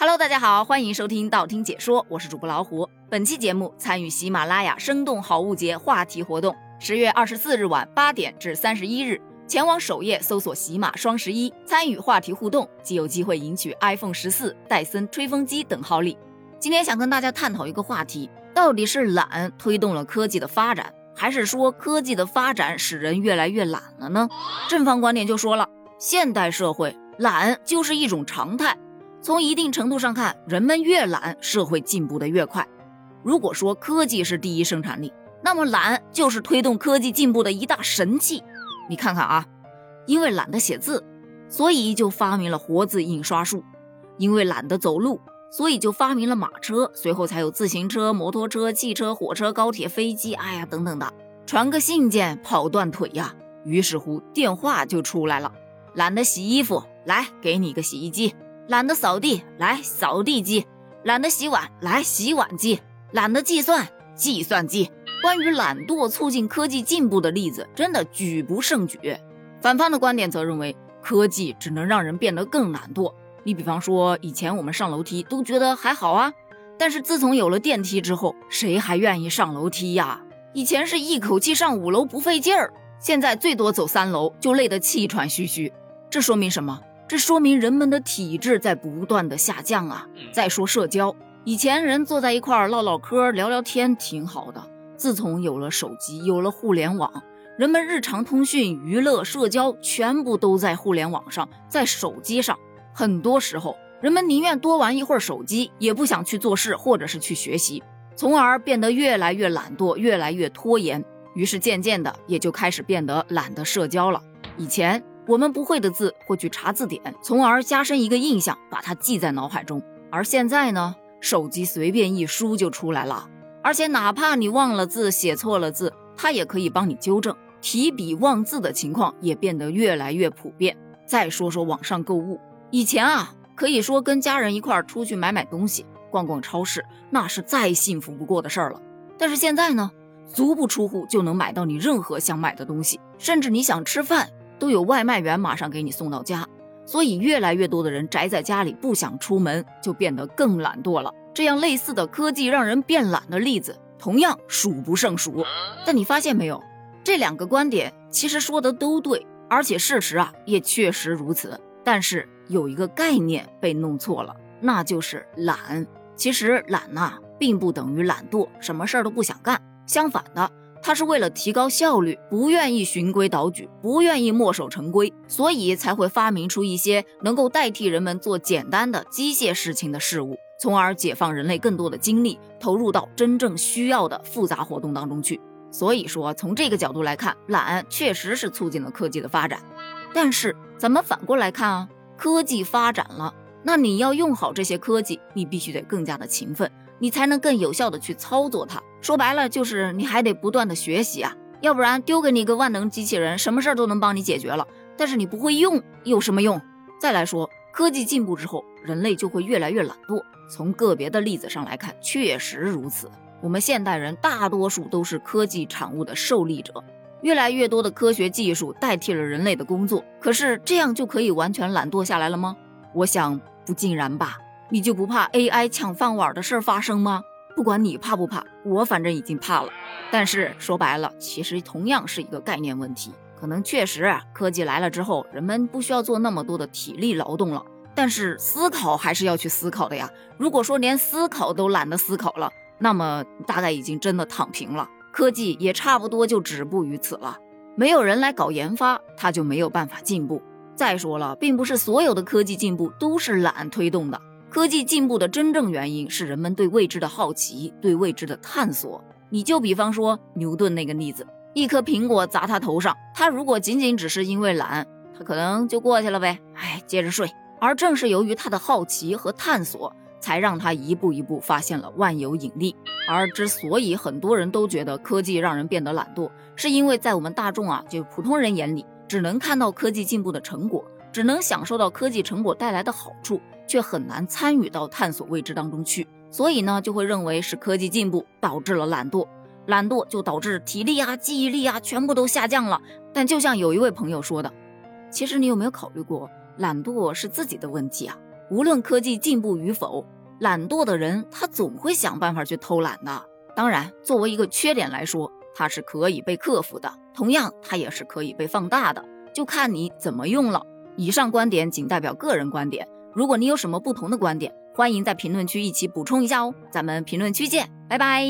Hello，大家好，欢迎收听道听解说，我是主播老虎。本期节目参与喜马拉雅生动好物节话题活动，十月二十四日晚八点至三十一日，前往首页搜索“喜马双十一”，参与话题互动，即有机会赢取 iPhone 十四、戴森吹风机等好礼。今天想跟大家探讨一个话题：到底是懒推动了科技的发展，还是说科技的发展使人越来越懒了呢？正方观点就说了，现代社会懒就是一种常态。从一定程度上看，人们越懒，社会进步的越快。如果说科技是第一生产力，那么懒就是推动科技进步的一大神器。你看看啊，因为懒得写字，所以就发明了活字印刷术；因为懒得走路，所以就发明了马车，随后才有自行车、摩托车、汽车、火车、高铁、飞机，哎呀，等等的。传个信件跑断腿呀，于是乎电话就出来了。懒得洗衣服，来给你个洗衣机。懒得扫地，来扫地机；懒得洗碗，来洗碗机；懒得计算，计算机。关于懒惰促进科技进步的例子，真的举不胜举。反方的观点则认为，科技只能让人变得更懒惰。你比方说，以前我们上楼梯都觉得还好啊，但是自从有了电梯之后，谁还愿意上楼梯呀？以前是一口气上五楼不费劲儿，现在最多走三楼就累得气喘吁吁。这说明什么？这说明人们的体质在不断的下降啊！再说社交，以前人坐在一块儿唠唠嗑、聊聊天挺好的。自从有了手机，有了互联网，人们日常通讯、娱乐、社交全部都在互联网上，在手机上。很多时候，人们宁愿多玩一会儿手机，也不想去做事或者是去学习，从而变得越来越懒惰，越来越拖延。于是渐渐的，也就开始变得懒得社交了。以前。我们不会的字会去查字典，从而加深一个印象，把它记在脑海中。而现在呢，手机随便一输就出来了，而且哪怕你忘了字、写错了字，它也可以帮你纠正。提笔忘字的情况也变得越来越普遍。再说说网上购物，以前啊，可以说跟家人一块儿出去买买东西、逛逛超市，那是再幸福不过的事儿了。但是现在呢，足不出户就能买到你任何想买的东西，甚至你想吃饭。都有外卖员马上给你送到家，所以越来越多的人宅在家里不想出门，就变得更懒惰了。这样类似的科技让人变懒的例子，同样数不胜数。但你发现没有，这两个观点其实说的都对，而且事实啊也确实如此。但是有一个概念被弄错了，那就是懒。其实懒呐，并不等于懒惰，什么事儿都不想干。相反的。他是为了提高效率，不愿意循规蹈矩，不愿意墨守成规，所以才会发明出一些能够代替人们做简单的机械事情的事物，从而解放人类更多的精力，投入到真正需要的复杂活动当中去。所以说，从这个角度来看，懒确实是促进了科技的发展。但是，咱们反过来看啊，科技发展了，那你要用好这些科技，你必须得更加的勤奋。你才能更有效的去操作它。说白了，就是你还得不断的学习啊，要不然丢给你个万能机器人，什么事儿都能帮你解决了，但是你不会用，有什么用？再来说，科技进步之后，人类就会越来越懒惰。从个别的例子上来看，确实如此。我们现代人大多数都是科技产物的受力者，越来越多的科学技术代替了人类的工作。可是这样就可以完全懒惰下来了吗？我想不尽然吧。你就不怕 AI 抢饭碗的事儿发生吗？不管你怕不怕，我反正已经怕了。但是说白了，其实同样是一个概念问题。可能确实科技来了之后，人们不需要做那么多的体力劳动了，但是思考还是要去思考的呀。如果说连思考都懒得思考了，那么大概已经真的躺平了。科技也差不多就止步于此了。没有人来搞研发，它就没有办法进步。再说了，并不是所有的科技进步都是懒推动的。科技进步的真正原因是人们对未知的好奇，对未知的探索。你就比方说牛顿那个例子，一颗苹果砸他头上，他如果仅仅只是因为懒，他可能就过去了呗，哎，接着睡。而正是由于他的好奇和探索，才让他一步一步发现了万有引力。而之所以很多人都觉得科技让人变得懒惰，是因为在我们大众啊，就普通人眼里，只能看到科技进步的成果，只能享受到科技成果带来的好处。却很难参与到探索未知当中去。所以呢就会认为是科技进步导致了懒惰懒惰就导致体力啊记忆力啊全部都下降了。但就像有一位朋友说的其实你有没有考虑过懒惰是自己的问题啊。无论科技进步与否懒惰的人他总会想办法去偷懒的。当然作为一个缺点来说它是可以被克服的同样它也是可以被放大的。就看你怎么用了。以上观点仅代表个人观点如果你有什么不同的观点欢迎在评论区一起补充一下哦。咱们评论区见拜拜。